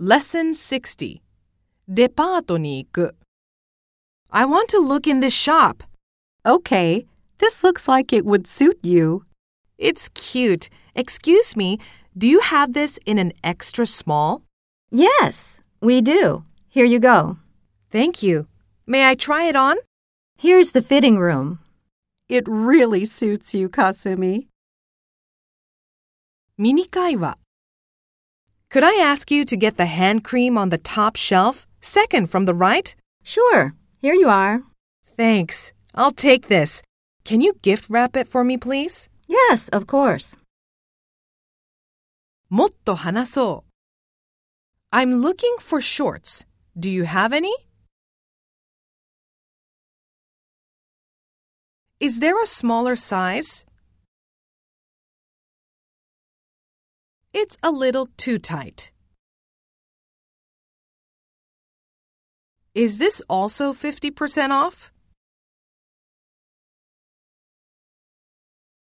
Lesson 60デパートに行く I want to look in this shop. Okay, this looks like it would suit you. It's cute. Excuse me, do you have this in an extra small? Yes, we do. Here you go. Thank you. May I try it on? Here's the fitting room. It really suits you, Kasumi. ミニ会話 Could I ask you to get the hand cream on the top shelf, second from the right? Sure, here you are. Thanks. I'll take this. Can you gift wrap it for me, please? Yes, of course. もっと話そう I'm looking for shorts. Do you have any? Is there a smaller size? It's a little too tight. Is this also 50% off?